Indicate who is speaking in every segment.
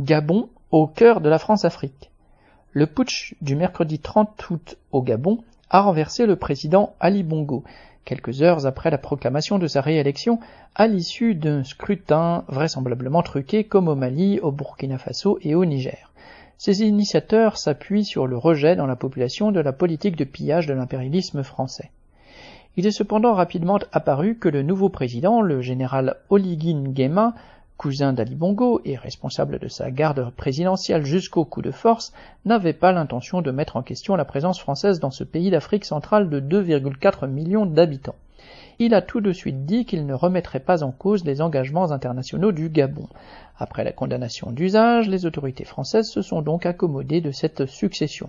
Speaker 1: Gabon au cœur de la France-Afrique. Le putsch du mercredi 30 août au Gabon a renversé le président Ali Bongo, quelques heures après la proclamation de sa réélection à l'issue d'un scrutin vraisemblablement truqué comme au Mali, au Burkina Faso et au Niger. Ces initiateurs s'appuient sur le rejet dans la population de la politique de pillage de l'impérialisme français. Il est cependant rapidement apparu que le nouveau président, le général Oligin Nguema, cousin d'Ali Bongo et responsable de sa garde présidentielle jusqu'au coup de force, n'avait pas l'intention de mettre en question la présence française dans ce pays d'Afrique centrale de 2,4 millions d'habitants. Il a tout de suite dit qu'il ne remettrait pas en cause les engagements internationaux du Gabon. Après la condamnation d'usage, les autorités françaises se sont donc accommodées de cette succession.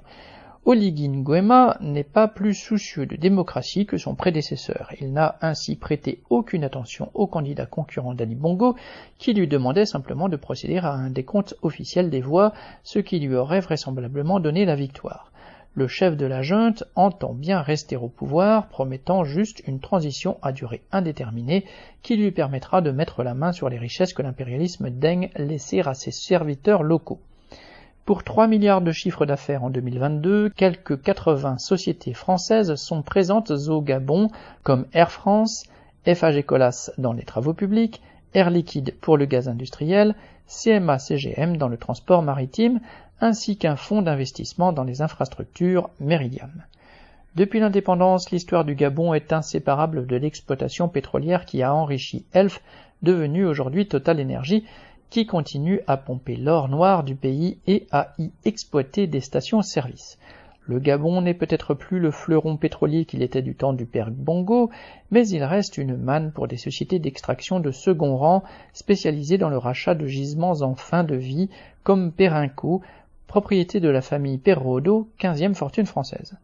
Speaker 1: Oligui Nguema n'est pas plus soucieux de démocratie que son prédécesseur. Il n'a ainsi prêté aucune attention au candidat concurrent d'Ali Bongo, qui lui demandait simplement de procéder à un décompte officiel des voix, ce qui lui aurait vraisemblablement donné la victoire. Le chef de la junte entend bien rester au pouvoir, promettant juste une transition à durée indéterminée qui lui permettra de mettre la main sur les richesses que l'impérialisme daigne laisser à ses serviteurs locaux. Pour 3 milliards de chiffres d'affaires en 2022, quelques 80 sociétés françaises sont présentes au Gabon, comme Air France, FAG Colas dans les travaux publics, Air Liquide pour le gaz industriel, CMA CGM dans le transport maritime, ainsi qu'un fonds d'investissement dans les infrastructures Meridiam. Depuis l'indépendance, l'histoire du Gabon est inséparable de l'exploitation pétrolière qui a enrichi Elf, devenu aujourd'hui Total Energy, qui continue à pomper l'or noir du pays et à y exploiter des stations-service. Le Gabon n'est peut-être plus le fleuron pétrolier qu'il était du temps du père Bongo, mais il reste une manne pour des sociétés d'extraction de second rang spécialisées dans le rachat de gisements en fin de vie, comme Perrinco, propriété de la famille Perrodo, quinzième fortune française.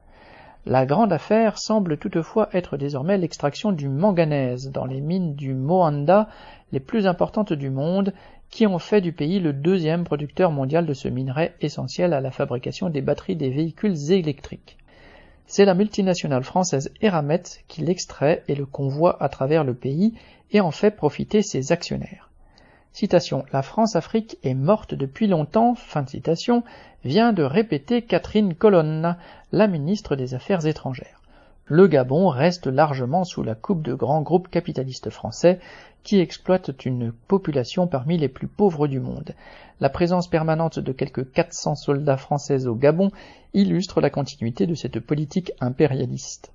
Speaker 1: La grande affaire semble toutefois être désormais l'extraction du manganèse dans les mines du Moanda, les plus importantes du monde, qui ont fait du pays le deuxième producteur mondial de ce minerai essentiel à la fabrication des batteries des véhicules électriques. C'est la multinationale française Eramet qui l'extrait et le convoie à travers le pays et en fait profiter ses actionnaires. Citation La France-Afrique est morte depuis longtemps, fin de citation, vient de répéter Catherine Colonna, la ministre des Affaires étrangères le Gabon reste largement sous la coupe de grands groupes capitalistes français qui exploitent une population parmi les plus pauvres du monde. La présence permanente de quelques 400 soldats français au Gabon illustre la continuité de cette politique impérialiste.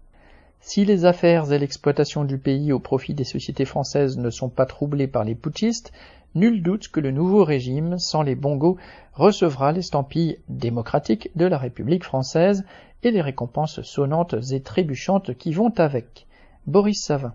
Speaker 1: Si les affaires et l'exploitation du pays au profit des sociétés françaises ne sont pas troublées par les putschistes, nul doute que le nouveau régime, sans les bongos, recevra l'estampille démocratique de la République française et les récompenses sonnantes et trébuchantes qui vont avec. Boris Savin.